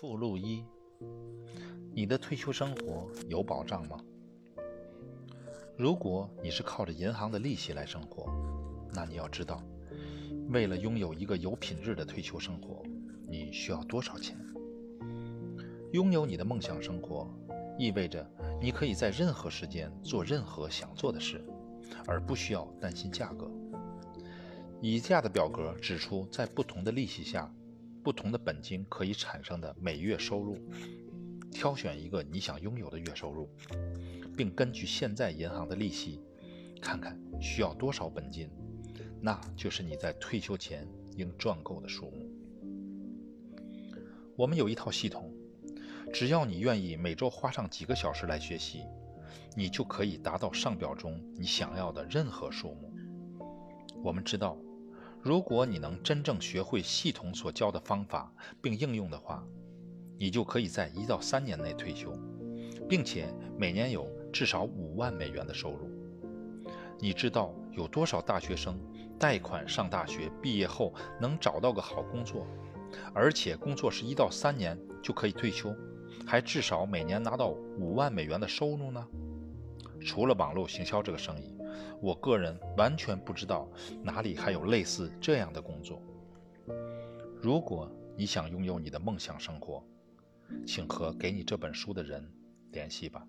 附录一：你的退休生活有保障吗？如果你是靠着银行的利息来生活，那你要知道，为了拥有一个有品质的退休生活，你需要多少钱？拥有你的梦想生活，意味着你可以在任何时间做任何想做的事，而不需要担心价格。以下的表格指出，在不同的利息下。不同的本金可以产生的每月收入，挑选一个你想拥有的月收入，并根据现在银行的利息，看看需要多少本金，那就是你在退休前应赚够的数目。我们有一套系统，只要你愿意每周花上几个小时来学习，你就可以达到上表中你想要的任何数目。我们知道。如果你能真正学会系统所教的方法并应用的话，你就可以在一到三年内退休，并且每年有至少五万美元的收入。你知道有多少大学生贷款上大学，毕业后能找到个好工作，而且工作是一到三年就可以退休，还至少每年拿到五万美元的收入呢？除了网络行销这个生意。我个人完全不知道哪里还有类似这样的工作。如果你想拥有你的梦想生活，请和给你这本书的人联系吧。